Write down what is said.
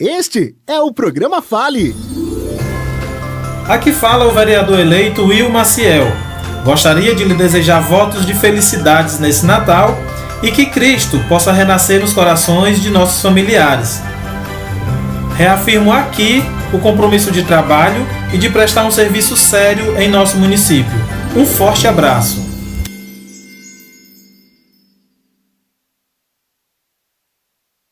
Este é o programa Fale. Aqui fala o vereador eleito Will Maciel. Gostaria de lhe desejar votos de felicidades nesse Natal e que Cristo possa renascer nos corações de nossos familiares. Reafirmo aqui o compromisso de trabalho e de prestar um serviço sério em nosso município. Um forte abraço.